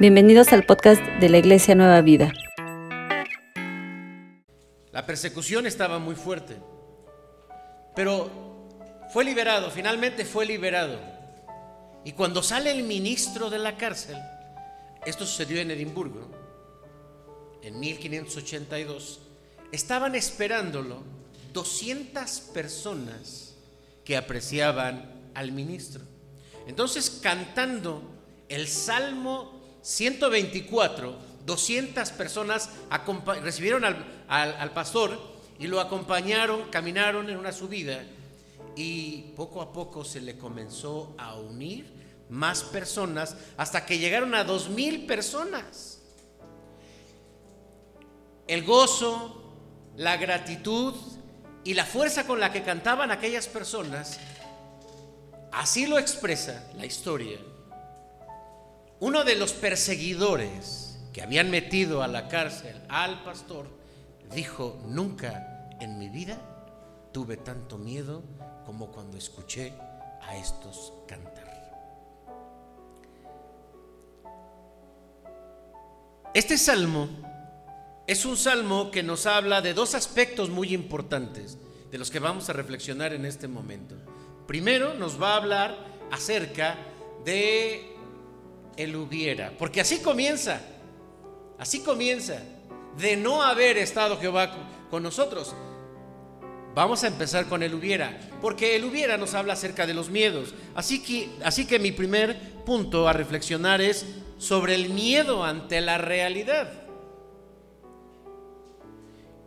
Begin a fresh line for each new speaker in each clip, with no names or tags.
Bienvenidos al podcast de la Iglesia Nueva Vida.
La persecución estaba muy fuerte, pero fue liberado, finalmente fue liberado. Y cuando sale el ministro de la cárcel, esto sucedió en Edimburgo, en 1582, estaban esperándolo 200 personas que apreciaban al ministro. Entonces, cantando el Salmo 124, 200 personas recibieron al, pastor y lo acompañaron, caminaron en una subida y poco a poco se le comenzó a unir más personas hasta que llegaron a dos mil personas. El gozo, la gratitud y la fuerza con la que cantaban aquellas personas, así lo expresa la historia uno de los perseguidores que habían metido a la cárcel al pastor dijo, nunca en mi vida tuve tanto miedo como cuando escuché a estos cantar. Este salmo es un salmo que nos habla de dos aspectos muy importantes de los que vamos a reflexionar en este momento. Primero nos va a hablar acerca de él hubiera. Porque así comienza, así comienza, de no haber estado Jehová con nosotros. Vamos a empezar con el hubiera, porque el hubiera nos habla acerca de los miedos. Así que, así que mi primer punto a reflexionar es sobre el miedo ante la realidad.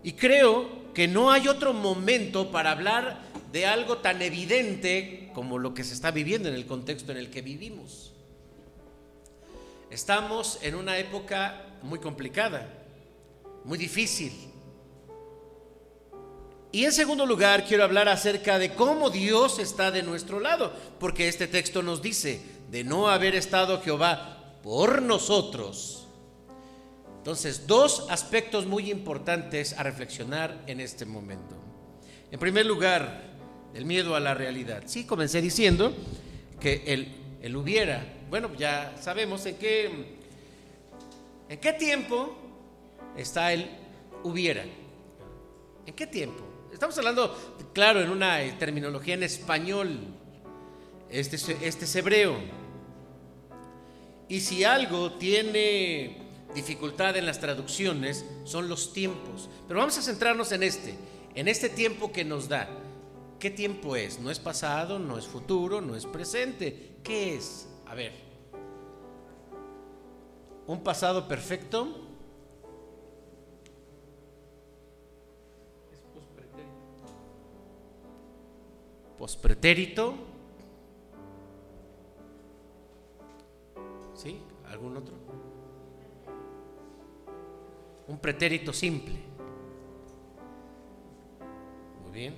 Y creo que no hay otro momento para hablar de algo tan evidente como lo que se está viviendo en el contexto en el que vivimos. Estamos en una época muy complicada, muy difícil. Y en segundo lugar, quiero hablar acerca de cómo Dios está de nuestro lado, porque este texto nos dice, de no haber estado Jehová por nosotros. Entonces, dos aspectos muy importantes a reflexionar en este momento. En primer lugar, el miedo a la realidad. Sí, comencé diciendo que el, el hubiera bueno, ya sabemos en qué, en qué tiempo está el hubiera. ¿En qué tiempo? Estamos hablando, claro, en una terminología en español. Este, este es hebreo. Y si algo tiene dificultad en las traducciones, son los tiempos. Pero vamos a centrarnos en este, en este tiempo que nos da. ¿Qué tiempo es? No es pasado, no es futuro, no es presente. ¿Qué es? A ver, un pasado perfecto es pospretérito. ¿Sí? ¿Algún otro? Un pretérito simple. Muy bien.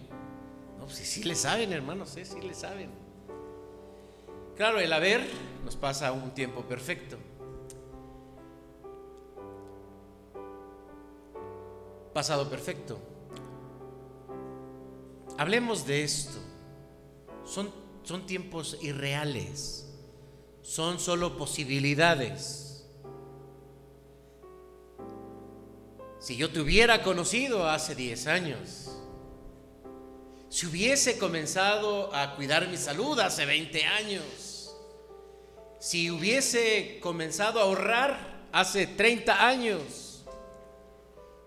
No, pues sí le saben, hermanos, ¿eh? sí le saben. Claro, el haber nos pasa un tiempo perfecto. Pasado perfecto. Hablemos de esto. Son, son tiempos irreales. Son solo posibilidades. Si yo te hubiera conocido hace 10 años, si hubiese comenzado a cuidar mi salud hace 20 años, si hubiese comenzado a ahorrar hace 30 años,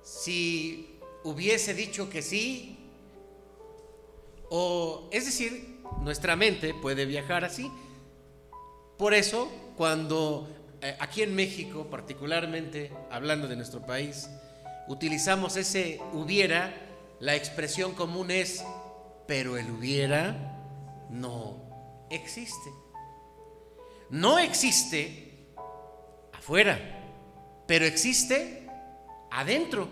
si hubiese dicho que sí, o es decir, nuestra mente puede viajar así. Por eso, cuando eh, aquí en México, particularmente hablando de nuestro país, utilizamos ese hubiera, la expresión común es pero el hubiera no existe. No existe afuera, pero existe adentro.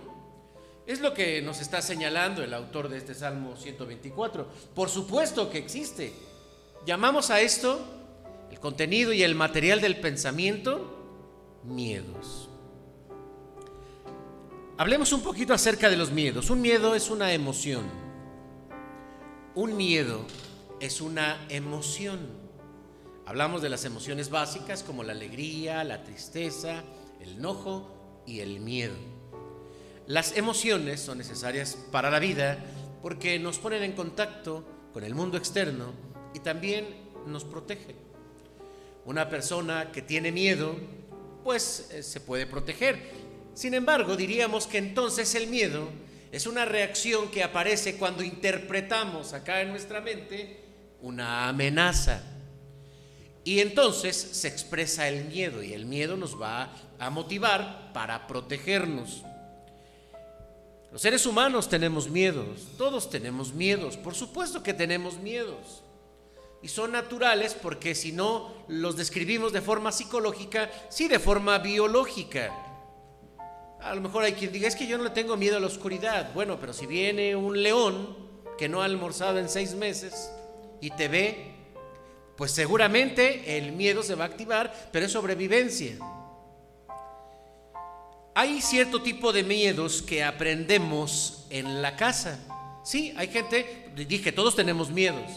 Es lo que nos está señalando el autor de este Salmo 124. Por supuesto que existe. Llamamos a esto el contenido y el material del pensamiento miedos. Hablemos un poquito acerca de los miedos. Un miedo es una emoción. Un miedo es una emoción. Hablamos de las emociones básicas como la alegría, la tristeza, el enojo y el miedo. Las emociones son necesarias para la vida porque nos ponen en contacto con el mundo externo y también nos protegen. Una persona que tiene miedo, pues eh, se puede proteger. Sin embargo, diríamos que entonces el miedo es una reacción que aparece cuando interpretamos acá en nuestra mente una amenaza. Y entonces se expresa el miedo y el miedo nos va a motivar para protegernos. Los seres humanos tenemos miedos, todos tenemos miedos, por supuesto que tenemos miedos. Y son naturales porque si no los describimos de forma psicológica, sí de forma biológica. A lo mejor hay quien diga, es que yo no le tengo miedo a la oscuridad. Bueno, pero si viene un león que no ha almorzado en seis meses y te ve, pues seguramente el miedo se va a activar, pero es sobrevivencia. Hay cierto tipo de miedos que aprendemos en la casa. Sí, hay gente, dije, todos tenemos miedos.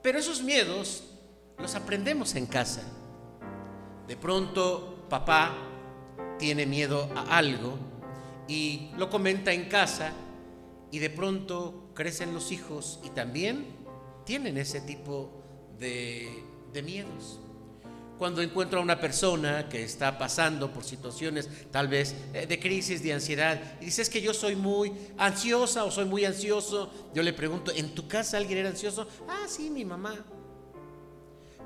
Pero esos miedos los aprendemos en casa. De pronto papá tiene miedo a algo y lo comenta en casa y de pronto crecen los hijos y también tienen ese tipo de, de miedos cuando encuentro a una persona que está pasando por situaciones tal vez eh, de crisis, de ansiedad, y dices que yo soy muy ansiosa o soy muy ansioso, yo le pregunto, ¿en tu casa alguien era ansioso? Ah, sí, mi mamá.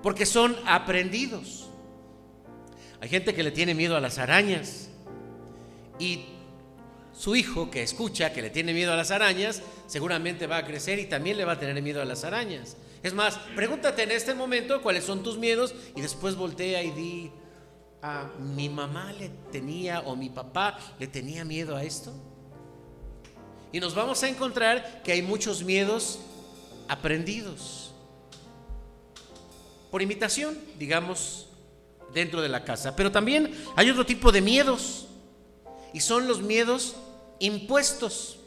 Porque son aprendidos. Hay gente que le tiene miedo a las arañas y su hijo que escucha que le tiene miedo a las arañas, seguramente va a crecer y también le va a tener miedo a las arañas. Es más, pregúntate en este momento cuáles son tus miedos y después voltea y di, a mi mamá le tenía o mi papá le tenía miedo a esto. Y nos vamos a encontrar que hay muchos miedos aprendidos por imitación, digamos, dentro de la casa. Pero también hay otro tipo de miedos y son los miedos impuestos.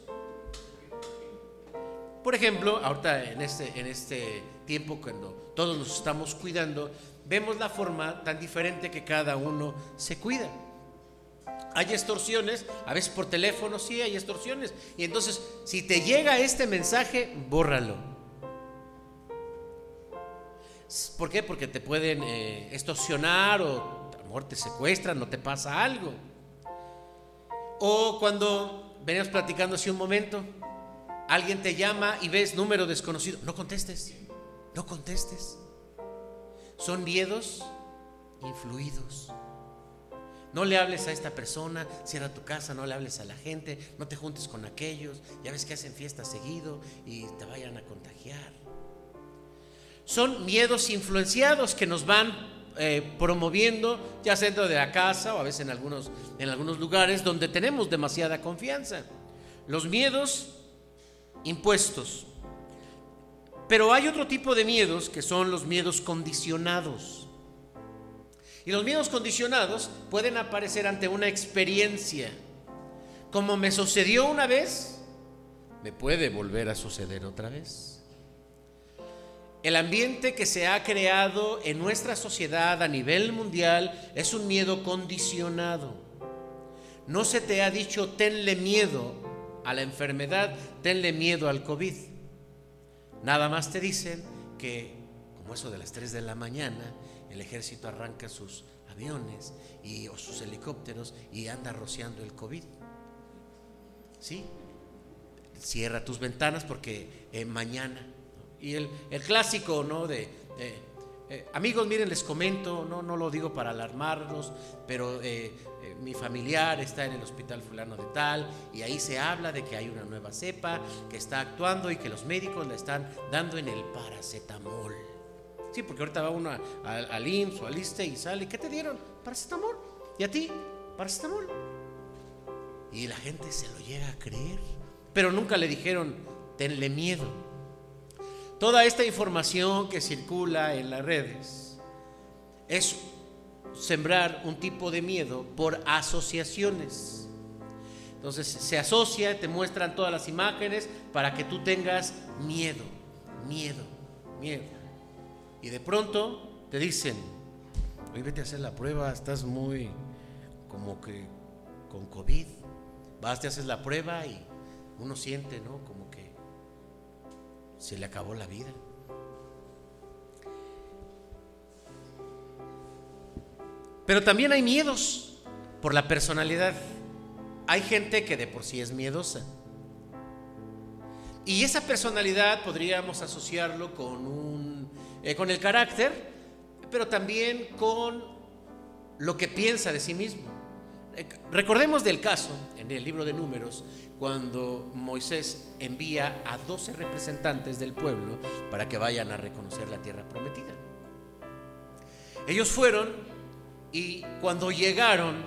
Por ejemplo, ahorita en este, en este tiempo, cuando todos nos estamos cuidando, vemos la forma tan diferente que cada uno se cuida. Hay extorsiones, a veces por teléfono sí hay extorsiones. Y entonces, si te llega este mensaje, bórralo. ¿Por qué? Porque te pueden eh, extorsionar o a lo mejor te secuestran, no te pasa algo. O cuando veníamos platicando hace un momento, Alguien te llama y ves número desconocido. No contestes. No contestes. Son miedos influidos. No le hables a esta persona, cierra tu casa, no le hables a la gente, no te juntes con aquellos. Ya ves que hacen fiestas seguido y te vayan a contagiar. Son miedos influenciados que nos van eh, promoviendo, ya dentro de la casa o a veces en algunos, en algunos lugares donde tenemos demasiada confianza. Los miedos impuestos. Pero hay otro tipo de miedos que son los miedos condicionados. Y los miedos condicionados pueden aparecer ante una experiencia. Como me sucedió una vez, me puede volver a suceder otra vez. El ambiente que se ha creado en nuestra sociedad a nivel mundial es un miedo condicionado. No se te ha dicho tenle miedo a la enfermedad, tenle miedo al COVID. Nada más te dicen que, como eso de las 3 de la mañana, el ejército arranca sus aviones y, o sus helicópteros y anda rociando el COVID. ¿Sí? Cierra tus ventanas porque eh, mañana. Y el, clásico, ¿no? De, eh, amigos, miren, les comento, no, no lo digo para alarmarlos, pero eh, eh, mi familiar está en el hospital fulano de tal y ahí se habla de que hay una nueva cepa que está actuando y que los médicos le están dando en el paracetamol. Sí, porque ahorita va uno al IMSS o al ISTE y sale, ¿qué te dieron? Paracetamol. ¿Y a ti? Paracetamol. Y la gente se lo llega a creer, pero nunca le dijeron, tenle miedo. Toda esta información que circula en las redes es sembrar un tipo de miedo por asociaciones. Entonces se asocia, te muestran todas las imágenes para que tú tengas miedo, miedo, miedo. Y de pronto te dicen, oye, vete a hacer la prueba, estás muy como que con COVID. Vas, te haces la prueba y uno siente, ¿no? Como que se le acabó la vida. Pero también hay miedos por la personalidad. Hay gente que de por sí es miedosa. Y esa personalidad podríamos asociarlo con, un, eh, con el carácter, pero también con lo que piensa de sí mismo. Recordemos del caso en el libro de números, cuando Moisés envía a 12 representantes del pueblo para que vayan a reconocer la tierra prometida. Ellos fueron y cuando llegaron,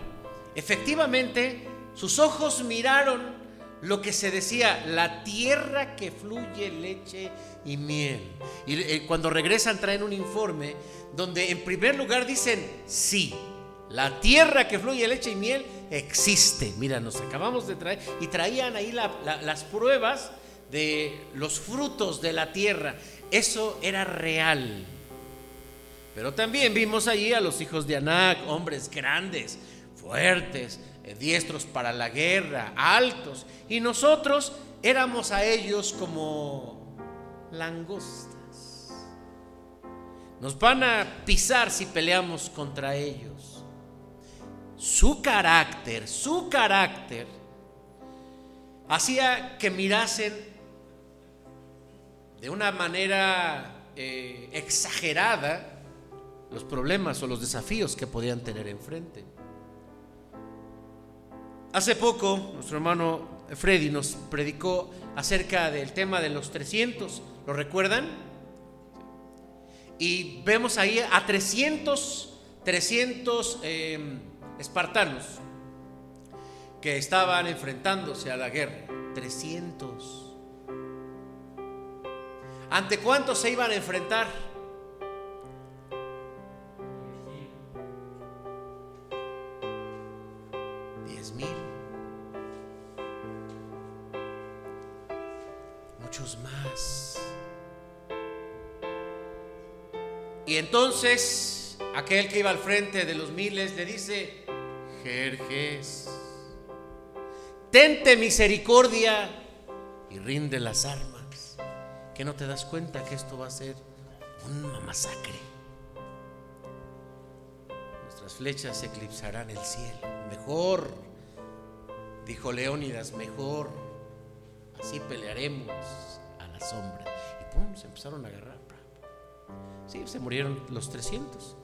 efectivamente sus ojos miraron lo que se decía, la tierra que fluye leche y miel. Y eh, cuando regresan traen un informe donde en primer lugar dicen, sí, la tierra que fluye leche y miel existe. Mira, nos acabamos de traer y traían ahí las pruebas de los frutos de la tierra. Eso era real. Pero también vimos allí a los hijos de Anac, hombres grandes, fuertes, eh, diestros para la guerra, altos. Y nosotros éramos a ellos como langostas. Nos van a pisar si peleamos contra ellos. Su carácter, su carácter, hacía que mirasen de una manera eh, exagerada los problemas o los desafíos que podían tener enfrente. Hace poco nuestro hermano Freddy nos predicó acerca del tema de los 300, ¿lo recuerdan? Y vemos ahí a 300, 300 em, espartanos que estaban enfrentándose a la guerra. 300. ¿Ante cuántos se iban a enfrentar? Y entonces aquel que iba al frente de los miles le dice, Jerjes, tente misericordia y rinde las armas. Que no te das cuenta que esto va a ser una masacre. Nuestras flechas eclipsarán el cielo. Mejor, dijo Leónidas, mejor. Así pelearemos a la sombra. Y pum, se empezaron a agarrar. Sí, se murieron los 300,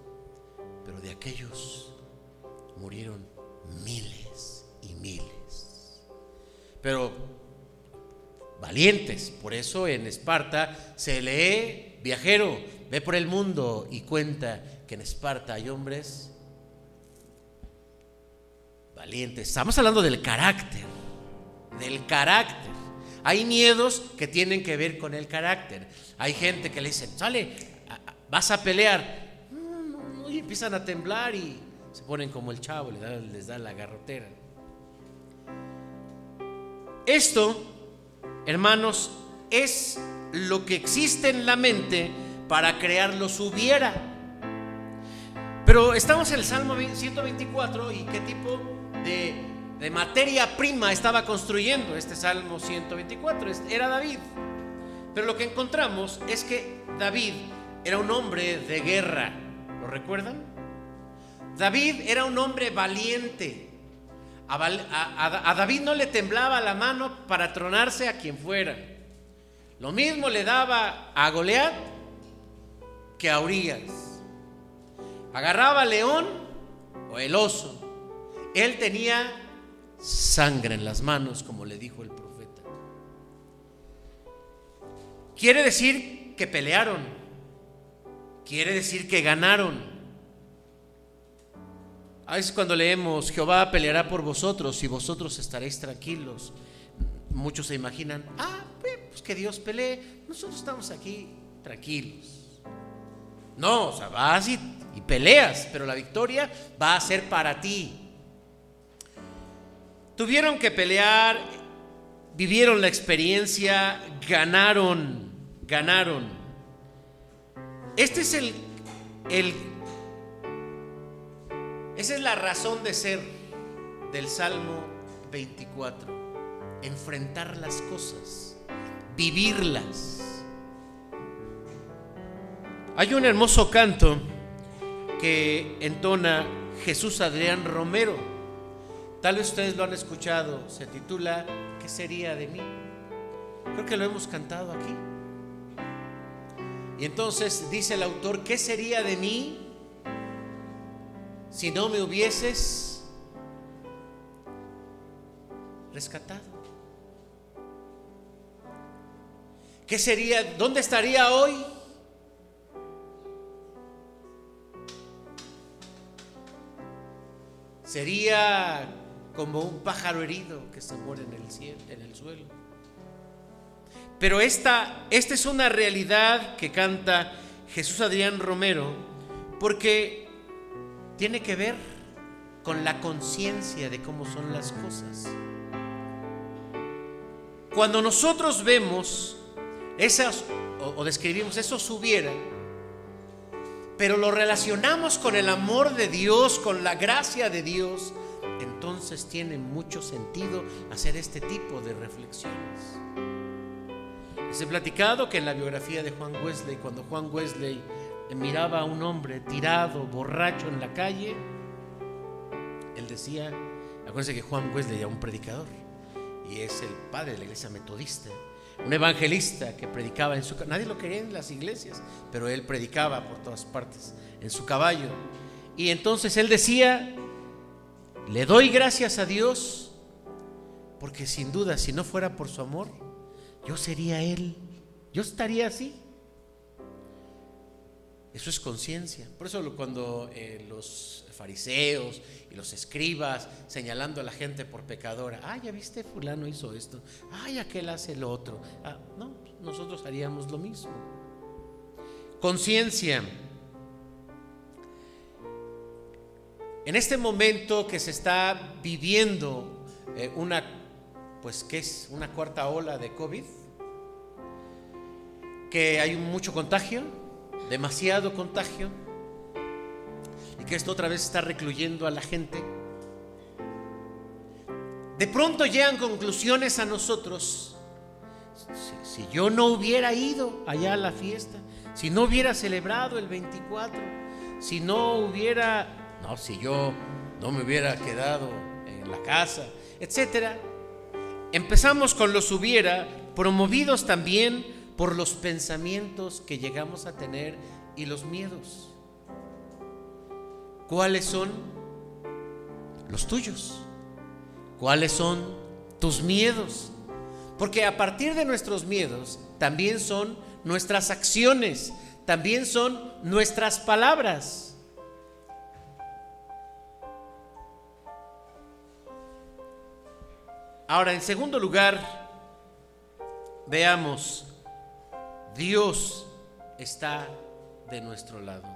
pero de aquellos murieron miles y miles. Pero valientes, por eso en Esparta se lee viajero, ve por el mundo y cuenta que en Esparta hay hombres valientes. Estamos hablando del carácter, del carácter. Hay miedos que tienen que ver con el carácter. Hay gente que le dicen, sale, vas a pelear. y empiezan a temblar y se ponen como el chavo, les da, les da la garrotera. Esto, hermanos, es lo que existe en la mente para crearlos hubiera. Pero estamos en el Salmo 124 y qué tipo de, de, materia prima estaba construyendo este Salmo 124. Era David. Pero lo que encontramos es que David era un hombre de guerra. ¿Lo recuerdan? David era un hombre valiente. A, David no le temblaba la mano para tronarse a quien fuera. Lo mismo le daba a Goliat que a Urias. Agarraba al león o el oso. Él tenía sangre en las manos, como le dijo el profeta. Quiere decir que pelearon, quiere decir que ganaron. A veces cuando leemos, Jehová peleará por vosotros y vosotros estaréis tranquilos, muchos se imaginan, ah, pues que Dios pelee, nosotros estamos aquí tranquilos. No, o sea, vas y, y peleas, pero la victoria va a ser para ti. Tuvieron que pelear, vivieron la experiencia, ganaron, ganaron. Este es el, el esa es la razón de ser del Salmo 24. Enfrentar las cosas, vivirlas. Hay un hermoso canto que entona Jesús Adrián Romero. Tal vez ustedes lo han escuchado. Se titula ¿Qué sería de mí? Creo que lo hemos cantado aquí. Y entonces dice el autor, ¿qué sería de mí si no me hubieses rescatado? ¿Qué sería, dónde estaría hoy? Sería como un pájaro herido que se muere en el, cielo, en el suelo. Pero esta, esta es una realidad que canta Jesús Adrián Romero, porque tiene que ver con la conciencia de cómo son las cosas. Cuando nosotros vemos esas o, describimos eso hubiera, pero lo relacionamos con el amor de Dios, con la gracia de Dios, entonces tiene mucho sentido hacer este tipo de reflexiones. Les he platicado que en la biografía de Juan Wesley, cuando Juan Wesley miraba a un hombre tirado, borracho en la calle, él decía, acuérdense que Juan Wesley era un predicador y es el padre de la iglesia metodista, un evangelista que predicaba en su nadie lo quería en las iglesias, pero él predicaba por todas partes en su caballo. Y entonces él decía, le doy gracias a Dios porque sin duda si no fuera por su amor, yo sería él, yo estaría así. Eso es conciencia. Por eso cuando eh, los fariseos y los escribas señalando a la gente por pecadora, ah, ya viste, fulano hizo esto, ay, aquel hace lo otro. Ah, no, nosotros haríamos lo mismo. Conciencia. En este momento que se está viviendo eh, una, pues, ¿qué es? Una cuarta ola de COVID, que hay mucho contagio, demasiado contagio, y que esto otra vez está recluyendo a la gente. De pronto llegan conclusiones a nosotros. Si, yo no hubiera ido allá a la fiesta, si no hubiera celebrado el 24, si no hubiera, no, si yo no me hubiera quedado en la casa, etcétera. Empezamos con los hubiera, promovidos también por los pensamientos que llegamos a tener y los miedos. ¿Cuáles son los tuyos? ¿Cuáles son tus miedos? Porque a partir de nuestros miedos también son nuestras acciones, también son nuestras palabras. Ahora, en segundo lugar, veamos, Dios está de nuestro lado.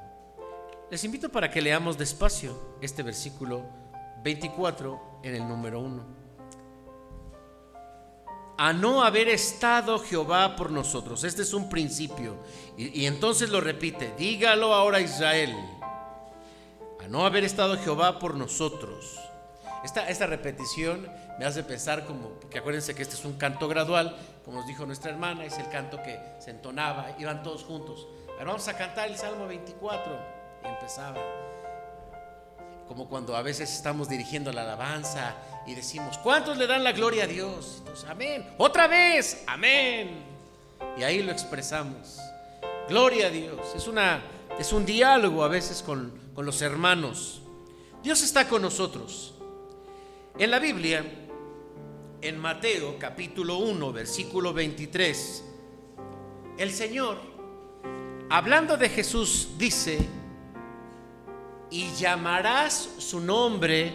Les invito para que leamos despacio este versículo 24 en el número 1. A no haber estado Jehová por nosotros. Este es un principio. Y, y, entonces lo repite. Dígalo ahora Israel. A no haber estado Jehová por nosotros. Esta, esta repetición me hace pensar como, porque acuérdense que este es un canto gradual, como nos dijo nuestra hermana, es el canto que se entonaba, iban todos juntos. Pero vamos a cantar el Salmo 24 y empezaba. Como cuando a veces estamos dirigiendo la alabanza y decimos, ¿cuántos le dan la gloria a Dios? Amén. Otra vez, amén. Y ahí lo expresamos. Gloria a Dios. Es, una, es un diálogo a veces con, con los hermanos. Dios está con nosotros. En la Biblia, en Mateo capítulo 1, versículo 23, el Señor, hablando de Jesús, dice, y llamarás su nombre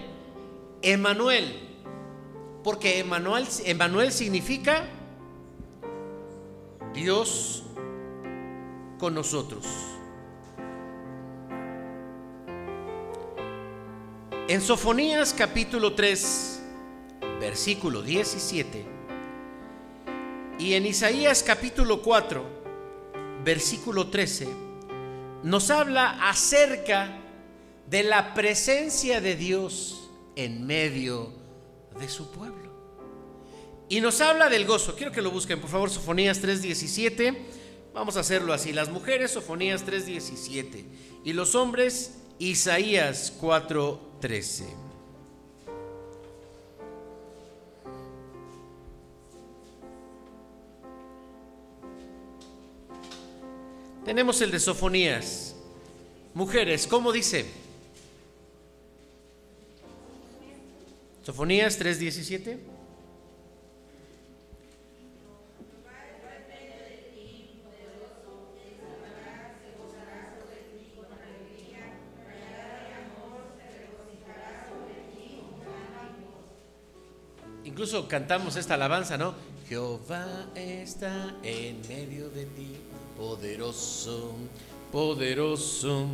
Emanuel, porque Emanuel, significa Dios con nosotros. En Sofonías capítulo 3, versículo 17, y en Isaías capítulo 4, versículo 13, nos habla acerca de la presencia de Dios en medio de su pueblo. Y nos habla del gozo. Quiero que lo busquen, por favor, Sofonías 3:17. Vamos a hacerlo así. Las mujeres, Sofonías 3:17. Y los hombres, Isaías 4:13. Tenemos el de Sofonías. Mujeres, ¿cómo dice? Sofonías 3:17. Incluso cantamos esta alabanza, ¿no? Jehová está en medio de ti, poderoso, poderoso.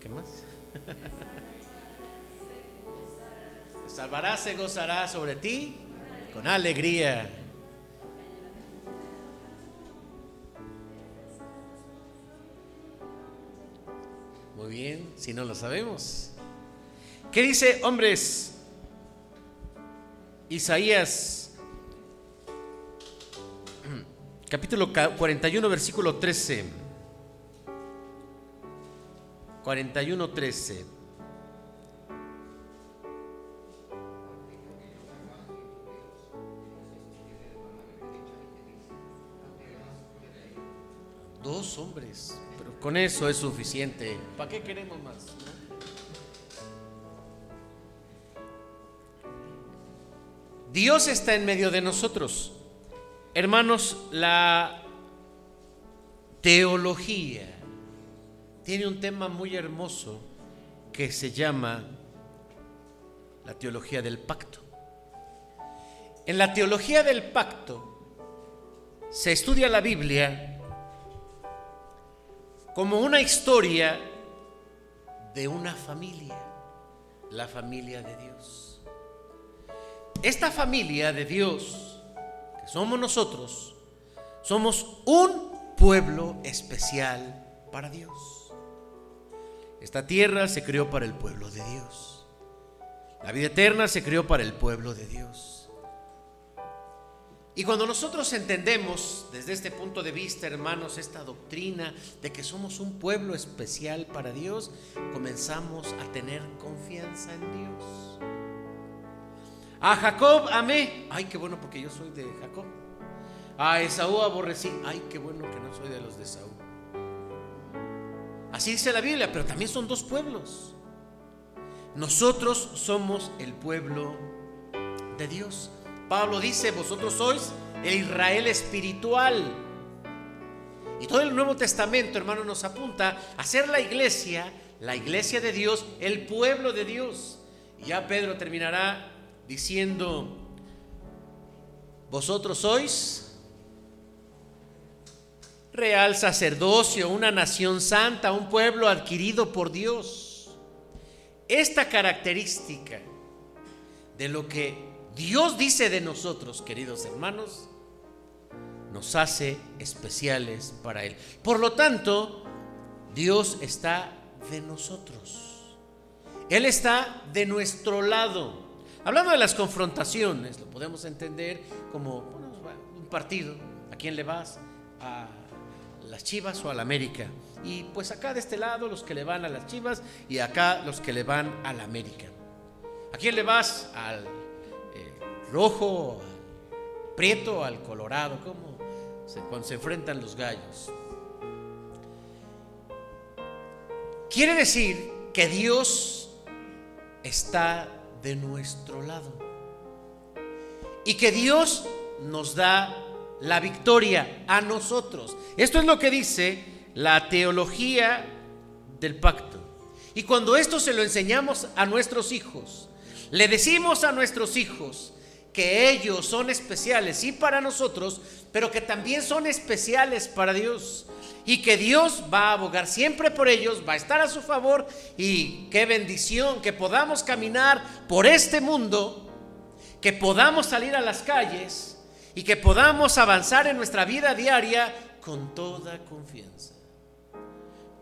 ¿Qué más? salvará, se gozará sobre ti con alegría. Muy bien, si no lo sabemos. ¿Qué dice, hombres? Isaías, capítulo 41, versículo 13. 41, 13. Dos hombres, pero con eso es suficiente. ¿Para qué queremos más? Dios está en medio de nosotros. Hermanos, la teología tiene un tema muy hermoso que se llama la teología del pacto. En la teología del pacto se estudia la Biblia como una historia de una familia, la familia de Dios. Esta familia de Dios, que somos nosotros, somos un pueblo especial para Dios. Esta tierra se creó para el pueblo de Dios. La vida eterna se creó para el pueblo de Dios. Y cuando nosotros entendemos desde este punto de vista, hermanos, esta doctrina de que somos un pueblo especial para Dios, comenzamos a tener confianza en Dios. A Jacob amé, ay, qué bueno porque yo soy de Jacob. A Esaú aborrecí, ay, qué bueno que no soy de los de Esaú. Así dice la Biblia, pero también son dos pueblos. Nosotros somos el pueblo de Dios. Pablo dice, vosotros sois el Israel espiritual. Y todo el Nuevo Testamento, hermano, nos apunta a ser la iglesia, la iglesia de Dios, el pueblo de Dios. Y ya Pedro terminará diciendo, vosotros sois real sacerdocio, una nación santa, un pueblo adquirido por Dios. Esta característica de lo que Dios dice de nosotros, queridos hermanos, nos hace especiales para Él. Por lo tanto, Dios está de nosotros. Él está de nuestro lado. Hablando de las confrontaciones, lo podemos entender como un partido. ¿A quién le vas? ¿A las Chivas o a la América? Y pues acá de este lado los que le van a las Chivas y acá los que le van a la América. ¿A quién le vas? Al rojo, al prieto, al colorado, como se, cuando se enfrentan los gallos. Quiere decir que Dios está de nuestro lado y que Dios nos da la victoria a nosotros. Esto es lo que dice la teología del pacto. Y cuando esto se lo enseñamos a nuestros hijos, le decimos a nuestros hijos que ellos son especiales y para nosotros, pero que también son especiales para Dios. Y que Dios va a abogar siempre por ellos, va a estar a su favor. Y qué bendición que podamos caminar por este mundo, que podamos salir a las calles y que podamos avanzar en nuestra vida diaria con toda confianza.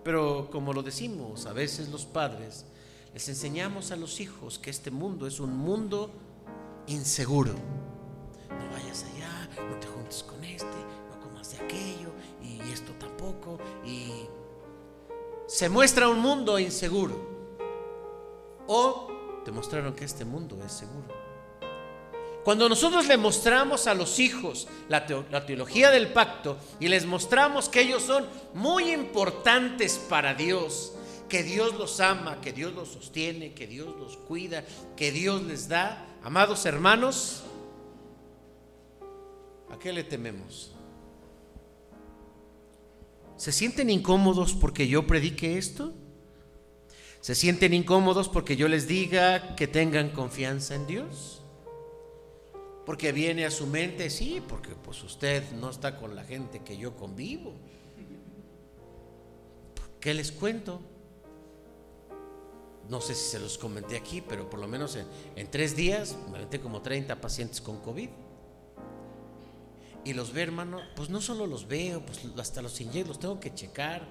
pero como lo decimos, a veces los padres les enseñamos a los hijos que este mundo es un mundo inseguro. No vayas allá, no te juntes con este, no comas de aquello Y se muestra un mundo inseguro. O te mostraron que este mundo es seguro. Cuando nosotros le mostramos a los hijos la, la, teología del pacto y les mostramos que ellos son muy importantes para Dios, que Dios los ama, que Dios los sostiene, que Dios los cuida, que Dios les da, amados hermanos, ¿a qué le tememos? ¿Se sienten incómodos porque yo predique esto? ¿Se sienten incómodos porque yo les diga que tengan confianza en Dios? Porque viene a su mente, sí, porque pues usted no está con la gente que yo convivo. ¿Qué les cuento? No sé si se los comenté aquí, pero por lo menos en, tres días me metí como 30 pacientes con COVID. Y los ve, hermano, pues no solo los veo, pues hasta los inyectos los tengo que checar.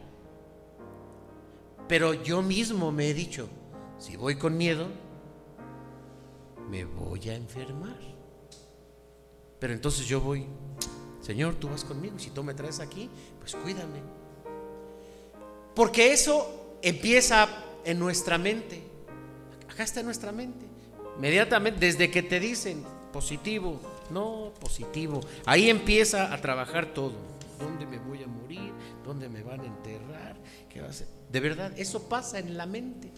Pero yo mismo me he dicho, si voy con miedo, me voy a enfermar. Pero entonces yo voy, Señor, tú vas conmigo y si tú me traes aquí, pues cuídame. Porque eso empieza en nuestra mente. Acá está en nuestra mente. Inmediatamente, desde que te dicen positivo, no positivo, ahí empieza a trabajar todo. ¿Dónde me voy a morir? ¿Dónde me van a enterrar? ¿Qué va a ser? De verdad, eso pasa en la mente.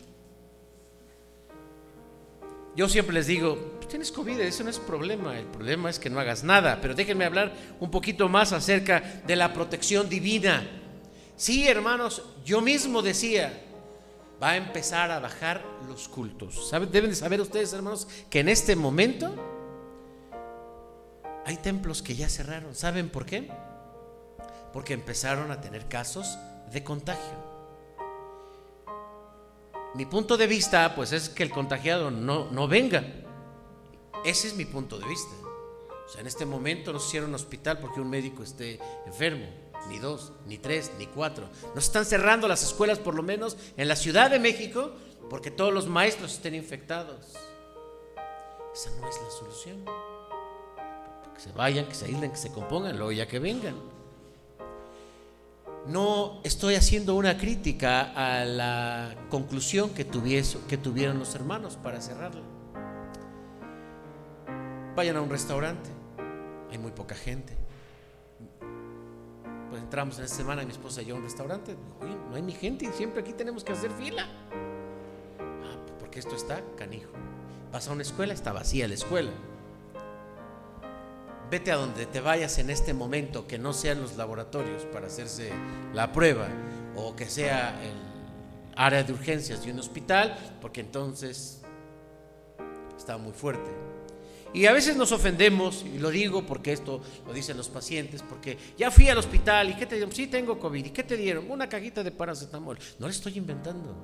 Yo siempre les digo, pues tienes COVID, eso no es problema, el problema es que no hagas nada, pero déjenme hablar un poquito más acerca de la protección divina. Sí, hermanos, yo mismo decía, va a empezar a bajar los cultos. Deben de saber ustedes, hermanos, que en este momento hay templos que ya cerraron. ¿Saben por qué? Porque empezaron a tener casos de contagio. Mi punto de vista, pues, es que el contagiado no, no venga. Ese es mi punto de vista. O sea, en este momento no se cierra un hospital porque un médico esté enfermo, ni dos, ni tres, ni cuatro. No se están cerrando las escuelas, por lo menos en la Ciudad de México, porque todos los maestros estén infectados. Esa no es la solución. Que se vayan, que se aíslen, que se compongan, luego ya que vengan no estoy haciendo una crítica a la conclusión que, que tuvieron los hermanos para cerrarla. Vayan a un restaurante, hay muy poca gente. Pues entramos en esta semana, mi esposa y yo a un restaurante, no hay ni gente y siempre aquí tenemos que hacer fila. Ah, porque esto está canijo. Vas a una escuela, está vacía la escuela. Vete a donde te vayas en este momento, que no sean los laboratorios para hacerse la prueba o que sea el área de urgencias de un hospital, porque entonces está muy fuerte. Y a veces nos ofendemos, y lo digo porque esto lo dicen los pacientes, porque ya fui al hospital y ¿qué te dieron? Sí, tengo COVID. ¿Y qué te dieron? Una cajita de paracetamol. No le estoy inventando.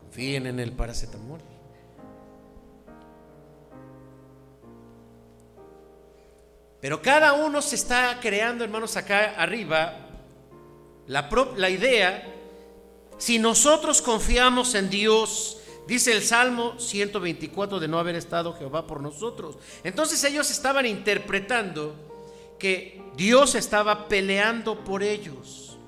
Confíen en el paracetamol. Pero cada uno se está creando, hermanos, acá arriba, la, la idea, si nosotros confiamos en Dios, dice el Salmo 124 de no haber estado Jehová por nosotros. Entonces ellos estaban interpretando que Dios estaba peleando por ellos.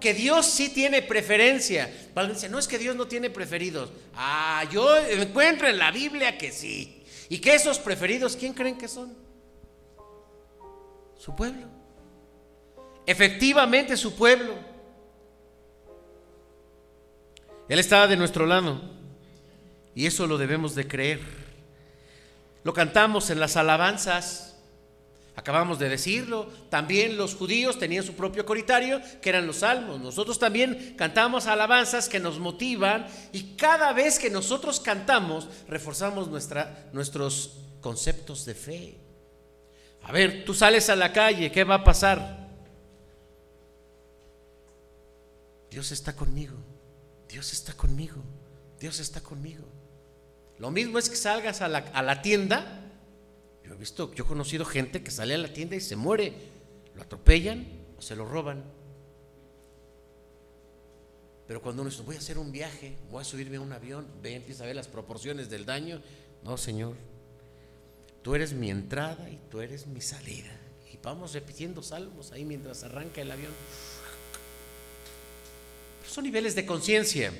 Que Dios sí tiene preferencia. Dice, no es que Dios no tiene preferidos. Ah, yo encuentro en la Biblia que sí. Y que esos preferidos, ¿quién creen que son? Su pueblo. Efectivamente su pueblo. Él estaba de nuestro lado. Y eso lo debemos de creer. Lo cantamos en las alabanzas. Acabamos de decirlo. También los judíos tenían su propio coritario, que eran los salmos. Nosotros también cantamos alabanzas que nos motivan. Y cada vez que nosotros cantamos, reforzamos nuestra, nuestros conceptos de fe. A ver, tú sales a la calle, ¿qué va a pasar? Dios está conmigo, Dios está conmigo, Dios está conmigo. Lo mismo es que salgas a la, tienda. Yo he visto, yo he conocido gente que sale a la tienda y se muere. Lo atropellan o se lo roban. Pero cuando uno dice, voy a hacer un viaje, voy a subirme a un avión, ve, empieza a ver las proporciones del daño. No, Señor, tú eres mi entrada y tú eres mi salida. Y vamos repitiendo salmos ahí mientras arranca el avión. Son niveles de conciencia.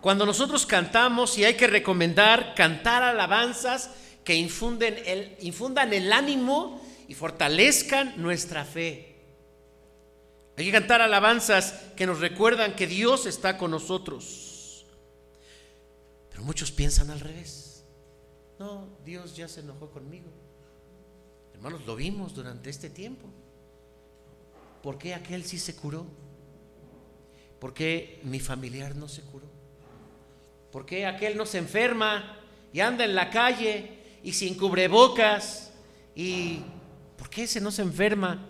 Cuando nosotros cantamos y hay que recomendar cantar alabanzas que infunden el, infundan el ánimo y fortalezcan nuestra fe. Hay que cantar alabanzas que nos recuerdan que Dios está con nosotros. Pero muchos piensan al revés. No, Dios ya se enojó conmigo. Hermanos, lo vimos durante este tiempo. ¿Por qué aquel sí se curó? ¿Por qué mi familiar no se curó? ¿Por qué aquel no se enferma y anda en la calle y sin cubrebocas? ¿Y por qué ese no se enferma?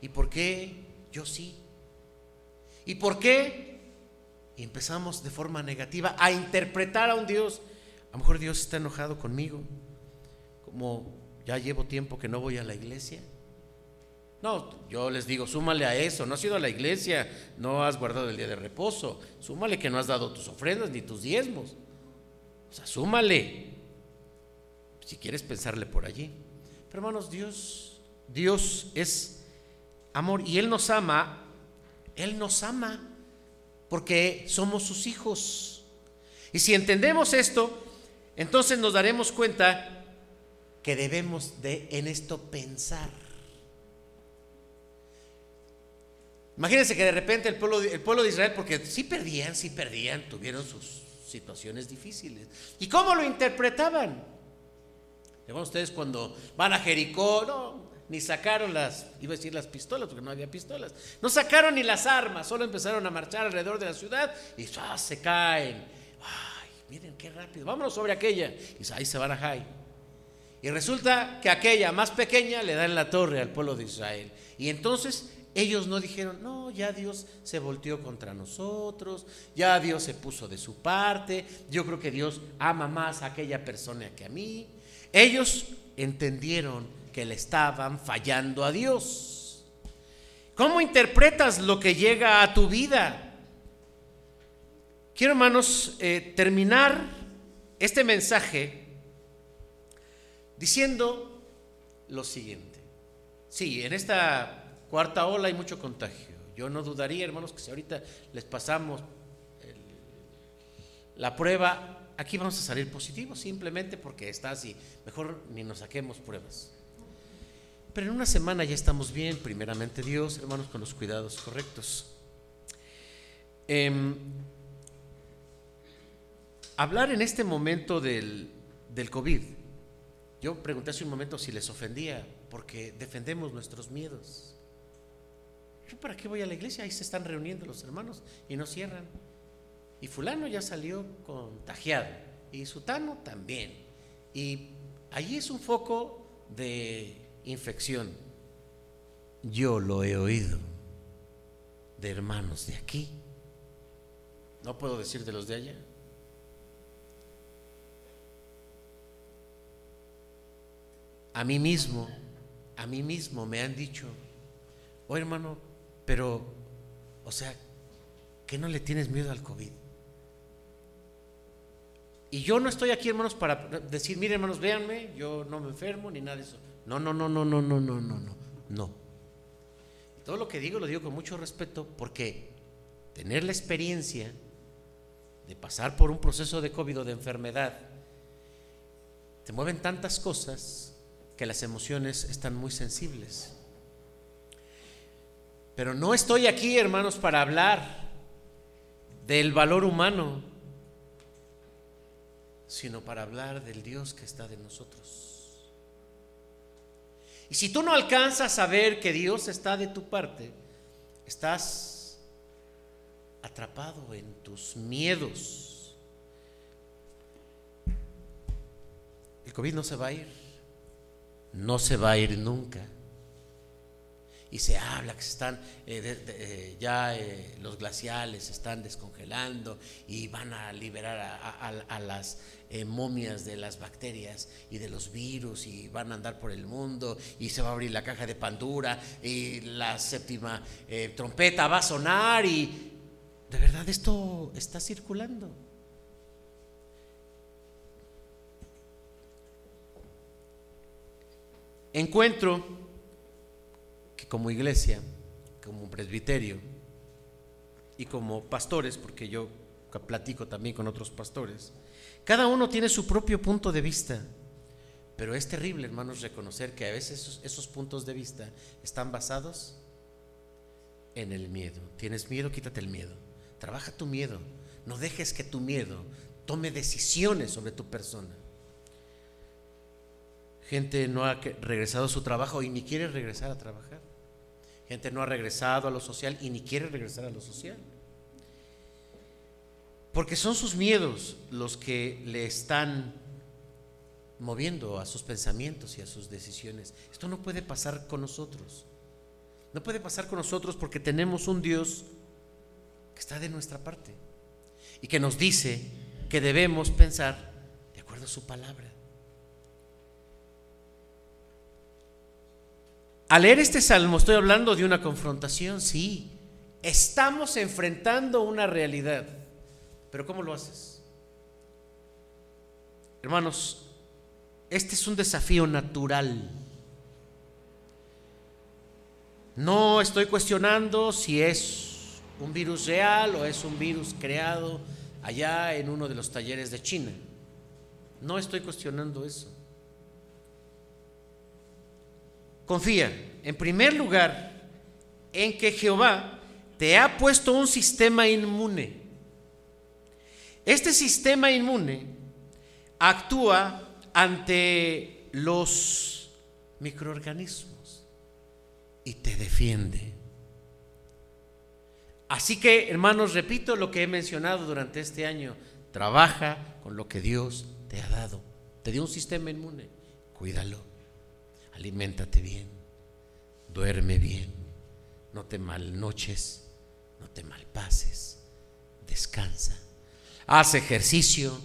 ¿Y por qué yo sí. ¿Y por qué? Y empezamos de forma negativa a interpretar a un Dios. A lo mejor Dios está enojado conmigo, como ya llevo tiempo que no voy a la iglesia. No, yo les digo, súmale a eso, no has ido a la iglesia, no has guardado el día de reposo, súmale que no has dado tus ofrendas ni tus diezmos. O sea, súmale, si quieres pensarle por allí. Pero hermanos, Dios, Dios es amor. Y Él nos ama, Él nos ama porque somos sus hijos. Y si entendemos esto, entonces nos daremos cuenta que debemos de en esto pensar. Imagínense que de repente el pueblo, el pueblo de Israel, porque sí perdían, sí perdían, tuvieron sus situaciones difíciles. ¿Y cómo lo interpretaban? ustedes cuando van a Jericó, no, ni sacaron las, iba a decir las pistolas, porque no había pistolas, no sacaron ni las armas, solo empezaron a marchar alrededor de la ciudad y ¡ah! se caen. Ay, miren qué rápido, vámonos sobre aquella. Y ahí se van a Jai. Y resulta que aquella más pequeña le da en la torre al pueblo de Israel. Y entonces ellos no dijeron, no, ya Dios se volteó contra nosotros, ya Dios se puso de su parte, yo creo que Dios ama más a aquella persona que a mí. Ellos entendieron que le estaban fallando a Dios. ¿Cómo interpretas lo que llega a tu vida? Quiero, hermanos, eh, terminar este mensaje diciendo lo siguiente. Sí, en esta cuarta ola hay mucho contagio. Yo no dudaría, hermanos, que si ahorita les pasamos la prueba, aquí vamos a salir positivos simplemente porque está así. Mejor ni nos saquemos pruebas. Pero en una semana ya estamos bien, primeramente Dios, hermanos, con los cuidados correctos. Em, hablar en este momento del, del COVID, yo pregunté hace un momento si les ofendía, porque defendemos nuestros miedos. ¿Para qué voy a la iglesia? Ahí se están reuniendo los hermanos y no cierran. Y fulano ya salió contagiado. Y sutano también. Y allí es un foco de infección. Yo lo he oído de hermanos de aquí. No puedo decir de los de allá. A mí mismo, a mí mismo me han dicho, oh hermano, pero, o sea, que no le tienes miedo al COVID. Y yo no estoy aquí, hermanos, para decir, miren, hermanos, véanme, yo no me enfermo ni nada de eso. No, no, no, no, no, no, no, no, no. No. Todo lo que digo lo digo con mucho respeto porque tener la experiencia de pasar por un proceso de COVID o de enfermedad, te mueven tantas cosas que las emociones están muy sensibles. Pero no estoy aquí, hermanos, para hablar del valor humano, sino para hablar del Dios que está de nosotros. Y si tú no alcanzas a ver que Dios está de tu parte, estás atrapado en tus miedos. El COVID no se va a ir, no se va a ir nunca. y se habla que están eh, eh, ya eh, los glaciales se están descongelando y van a liberar a, las momias de las bacterias y de los virus y van a andar por el mundo y se va a abrir la caja de Pandora y la séptima trompeta va a sonar y de verdad esto está circulando. Encuentro como iglesia, como presbiterio y como pastores, porque yo platico también con otros pastores, cada uno tiene su propio punto de vista. Pero es terrible, hermanos, reconocer que a veces esos, puntos de vista están basados en el miedo. ¿Tienes miedo? Quítate el miedo. Trabaja tu miedo. No dejes que tu miedo tome decisiones sobre tu persona. Gente no ha regresado a su trabajo y ni quiere regresar a trabajar. Gente no ha regresado a lo social y ni quiere regresar a lo social. Porque son sus miedos los que le están moviendo a sus pensamientos y a sus decisiones. Esto no puede pasar con nosotros. No puede pasar con nosotros porque tenemos un Dios que está de nuestra parte y que nos dice que debemos pensar de acuerdo a su palabra. Al leer este salmo estoy hablando de una confrontación, sí. Estamos enfrentando una realidad. Pero ¿cómo lo haces? Hermanos, este es un desafío natural. No estoy cuestionando si es un virus real o es un virus creado allá en uno de los talleres de China. No estoy cuestionando eso. Confía, en primer lugar, en que Jehová te ha puesto un sistema inmune. Este sistema inmune actúa ante los microorganismos y te defiende. Así que, hermanos, repito lo que he mencionado durante este año. Trabaja con lo que Dios te ha dado. Te dio un sistema inmune. Cuídalo aliméntate bien, duerme bien, no te malnoches, no te malpases, descansa, haz ejercicio,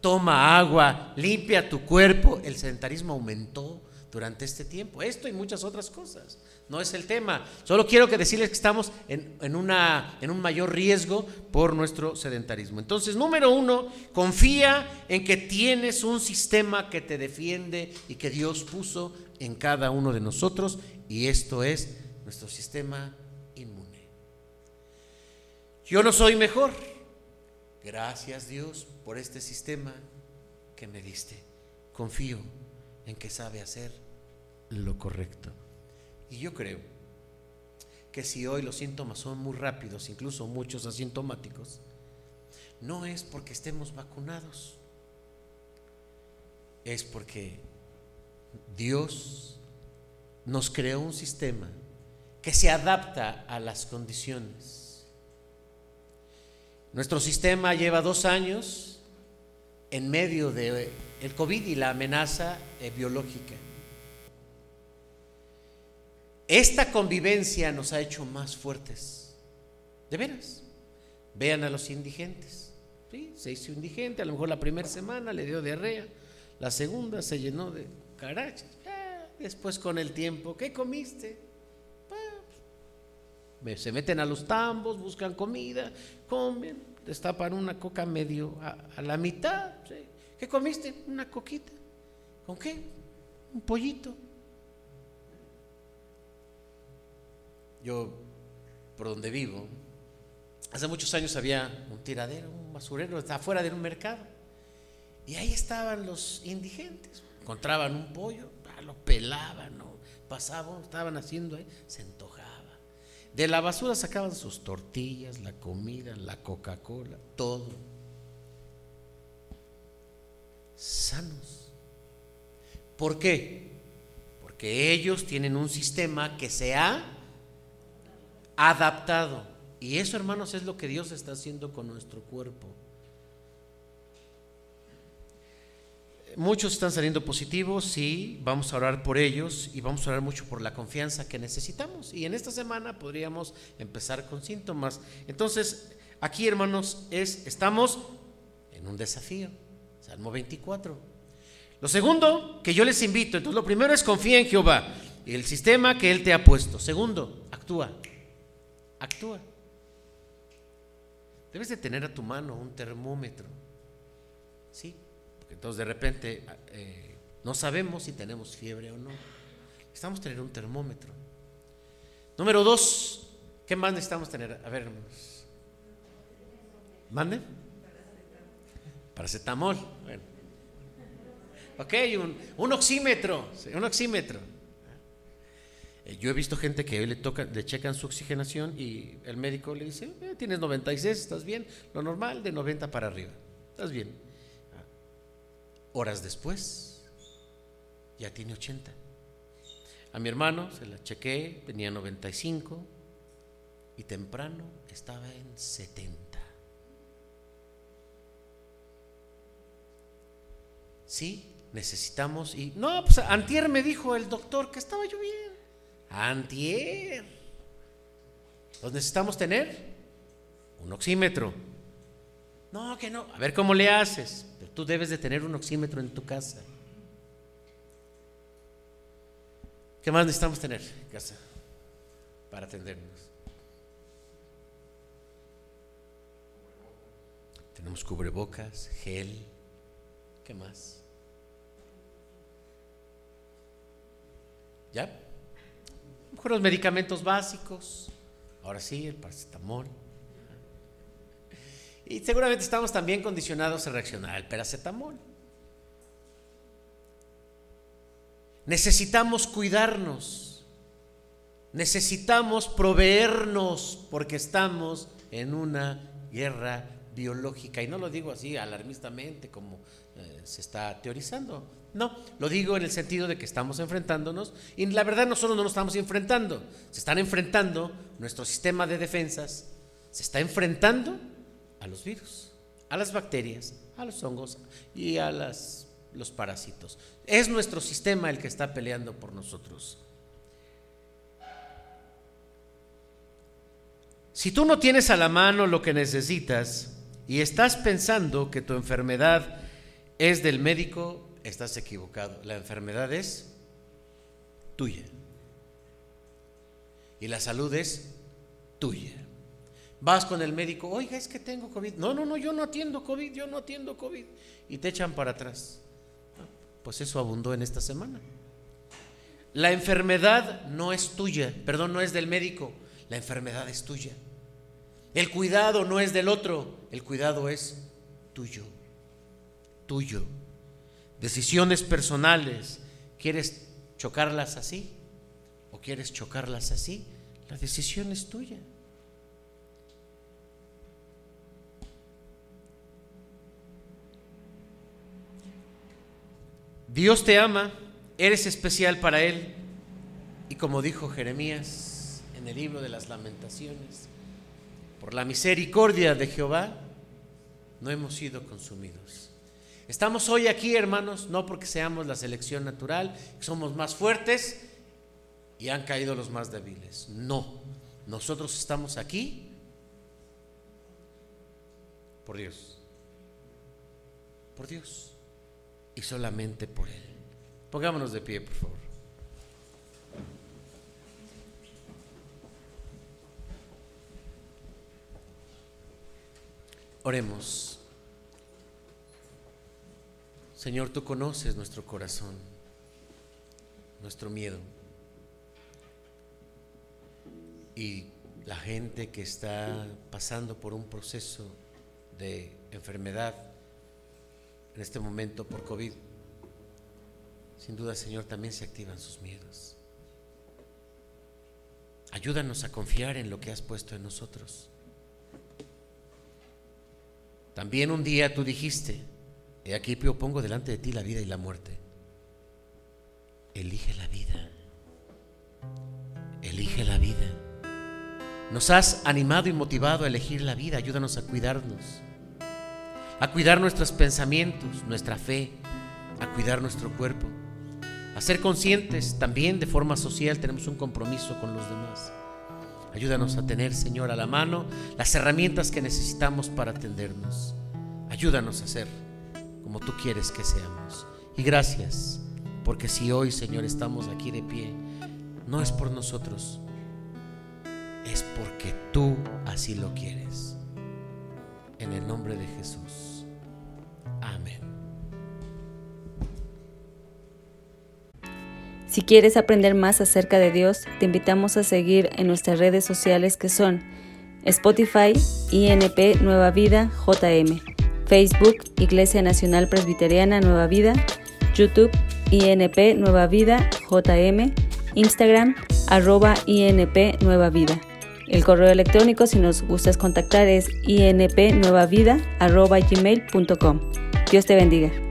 toma agua, limpia tu cuerpo. El sedentarismo aumentó durante este tiempo, esto y muchas otras cosas. No es el tema. Solo quiero que decirles que estamos en, una, en un mayor riesgo por nuestro sedentarismo. Entonces, número uno, confía en que tienes un sistema que te defiende y que Dios puso en cada uno de nosotros y esto es nuestro sistema inmune. Yo no soy mejor. Gracias Dios por este sistema que me diste. Confío en que sabe hacer lo correcto. Y yo creo que si hoy los síntomas son muy rápidos, incluso muchos asintomáticos, no es porque estemos vacunados, es porque Dios nos creó un sistema que se adapta a las condiciones. Nuestro sistema lleva dos años en medio del el COVID y la amenaza eh, biológica. Esta convivencia nos ha hecho más fuertes. De veras. Vean a los indigentes. ¿sí? Se hizo indigente, a lo mejor la primera semana le dio diarrea, la segunda se llenó de después con el tiempo, ¿qué comiste? se meten a los tambos, buscan comida, comen, destapan una coca medio a, la mitad. ¿Qué comiste? Una coquita. ¿Con qué? Un pollito. Yo, por donde vivo, hace muchos años había un tiradero, un basurero, afuera de un mercado. Y ahí estaban los indigentes, encontraban un pollo, lo pelaban, ¿no? pasaban, estaban haciendo ahí, se antojaba. De la basura sacaban sus tortillas, la comida, la Coca-Cola, todo. Sanos. ¿Por qué? Porque ellos tienen un sistema que se ha adaptado. Y eso, hermanos, es lo que Dios está haciendo con nuestro cuerpo. Muchos están saliendo positivos, sí, vamos a orar por ellos y vamos a orar mucho por la confianza que necesitamos. Y en esta semana podríamos empezar con síntomas. Entonces, aquí hermanos, es, estamos en un desafío. Salmo 24. Lo segundo que yo les invito, entonces lo primero es confía en Jehová y el sistema que Él te ha puesto. Segundo, actúa. Actúa. Debes de tener a tu mano un termómetro. ¿Sí? Entonces de repente eh, no sabemos si tenemos fiebre o no. Necesitamos tener un termómetro. Número dos, ¿qué más necesitamos tener? A ver, hermanos. ¿Mande? Paracetamol. Bueno. Ok, un, oxímetro. Un oxímetro. Eh, yo he visto gente que le, toca, le checan su oxigenación y el médico le dice, eh, tienes 96, estás bien, lo normal de 90 para arriba, estás bien. Horas después, ya tiene 80. A mi hermano se la chequé, tenía 95 y temprano estaba en 70. Sí, necesitamos y no, pues antier me dijo el doctor que estaba yo bien. Antier. Pues necesitamos tener un oxímetro. No, que no. A ver cómo le haces. Tú debes de tener un oxímetro en tu casa. ¿Qué más necesitamos tener en casa para atendernos? Tenemos cubrebocas, gel. ¿Qué más? ¿Ya? los medicamentos básicos. Ahora sí, el paracetamol. Y seguramente estamos también condicionados a reaccionar al paracetamol. Necesitamos cuidarnos. Necesitamos proveernos porque estamos en una guerra biológica. Y no lo digo así alarmistamente como eh, se está teorizando. No, lo digo en el sentido de que estamos enfrentándonos y la verdad nosotros no nos estamos enfrentando, se están enfrentando nuestro sistema de defensas, se está enfrentando a los virus, a las bacterias, a los hongos y a los parásitos. Es nuestro sistema el que está peleando por nosotros. Si tú no tienes a la mano lo que necesitas y estás pensando que tu enfermedad es del médico, estás equivocado. La enfermedad es tuya. Y la salud es tuya. Vas con el médico, oiga, es que tengo COVID. No, no, no, yo no atiendo COVID, yo no atiendo COVID. Y te echan para atrás. Pues eso abundó en esta semana. La enfermedad no es tuya, perdón, no es del médico, la enfermedad es tuya. El cuidado no es del otro, el cuidado es tuyo, tuyo decisiones personales, ¿quieres chocarlas así? ¿O quieres chocarlas así? La decisión es tuya. Dios te ama, eres especial para Él. Y como dijo Jeremías en el libro de las lamentaciones, por la misericordia de Jehová no hemos sido consumidos. Estamos hoy aquí, hermanos, no porque seamos la selección natural, somos más fuertes y han caído los más débiles. No, nosotros estamos aquí por Dios. Por Dios. Y solamente por Él. Pongámonos de pie, por favor. Oremos. Señor, tú conoces nuestro corazón, nuestro miedo. Y la gente que está pasando por un proceso de enfermedad en este momento por COVID, sin duda, Señor, también se activan sus miedos. Ayúdanos a confiar en lo que has puesto en nosotros. También un día tú dijiste, He aquí yo pongo delante de ti la vida y la muerte. Elige la vida. Elige la vida. Nos has animado y motivado a elegir la vida. Ayúdanos a cuidarnos. A cuidar nuestros pensamientos, nuestra fe, a cuidar nuestro cuerpo, a ser conscientes también de forma social, tenemos un compromiso con los demás. Ayúdanos a tener, Señor, a la mano las herramientas que necesitamos para atendernos. Ayúdanos a ser como tú quieres que seamos. Y gracias, porque si hoy, Señor, estamos aquí de pie, no es por nosotros, es porque tú así lo quieres. En el nombre de Jesús. Amén.
Si quieres aprender más acerca de Dios, te invitamos a seguir en nuestras redes sociales que son Spotify, INP Nueva Vida, JM, Facebook, Iglesia Nacional Presbiteriana Nueva Vida, YouTube, INP Nueva Vida, JM, Instagram, arroba INP Nueva Vida. El correo electrónico, si nos gustas contactar, es inpnuevavida.gmail.com. Dios te bendiga.